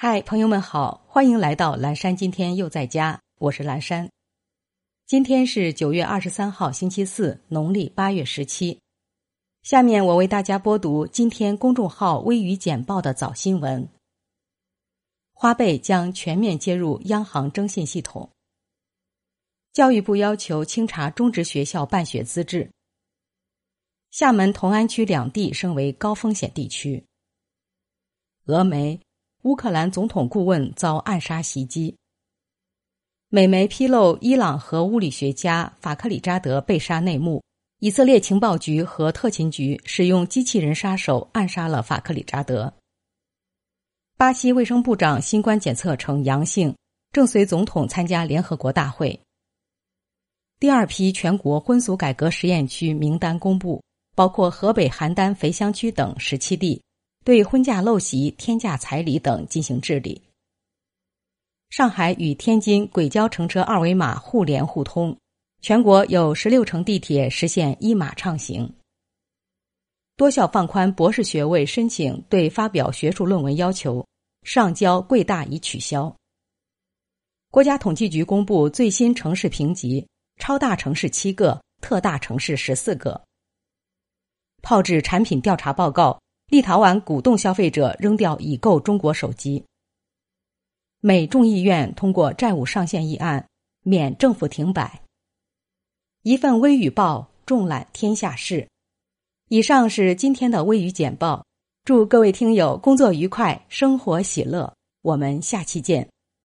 嗨，朋友们好，欢迎来到蓝山。今天又在家，我是蓝山。今天是九月二十三号，星期四，农历八月十七。下面我为大家播读今天公众号“微语简报”的早新闻。花呗将全面接入央行征信系统。教育部要求清查中职学校办学资质。厦门同安区两地升为高风险地区。峨眉。乌克兰总统顾问遭暗杀袭击。美媒披露伊朗核物理学家法克里扎德被杀内幕。以色列情报局和特勤局使用机器人杀手暗杀了法克里扎德。巴西卫生部长新冠检测呈阳性，正随总统参加联合国大会。第二批全国婚俗改革实验区名单公布，包括河北邯郸肥乡区等十七地。对婚嫁陋习、天价彩礼等进行治理。上海与天津轨交乘车二维码互联互通，全国有十六城地铁实现一码畅行。多校放宽博士学位申请对发表学术论文要求，上交贵大已取消。国家统计局公布最新城市评级，超大城市七个，特大城市十四个。炮制产品调查报告。立陶宛鼓动消费者扔掉已购中国手机。美众议院通过债务上限议案，免政府停摆。一份微语报，众览天下事。以上是今天的微语简报。祝各位听友工作愉快，生活喜乐。我们下期见。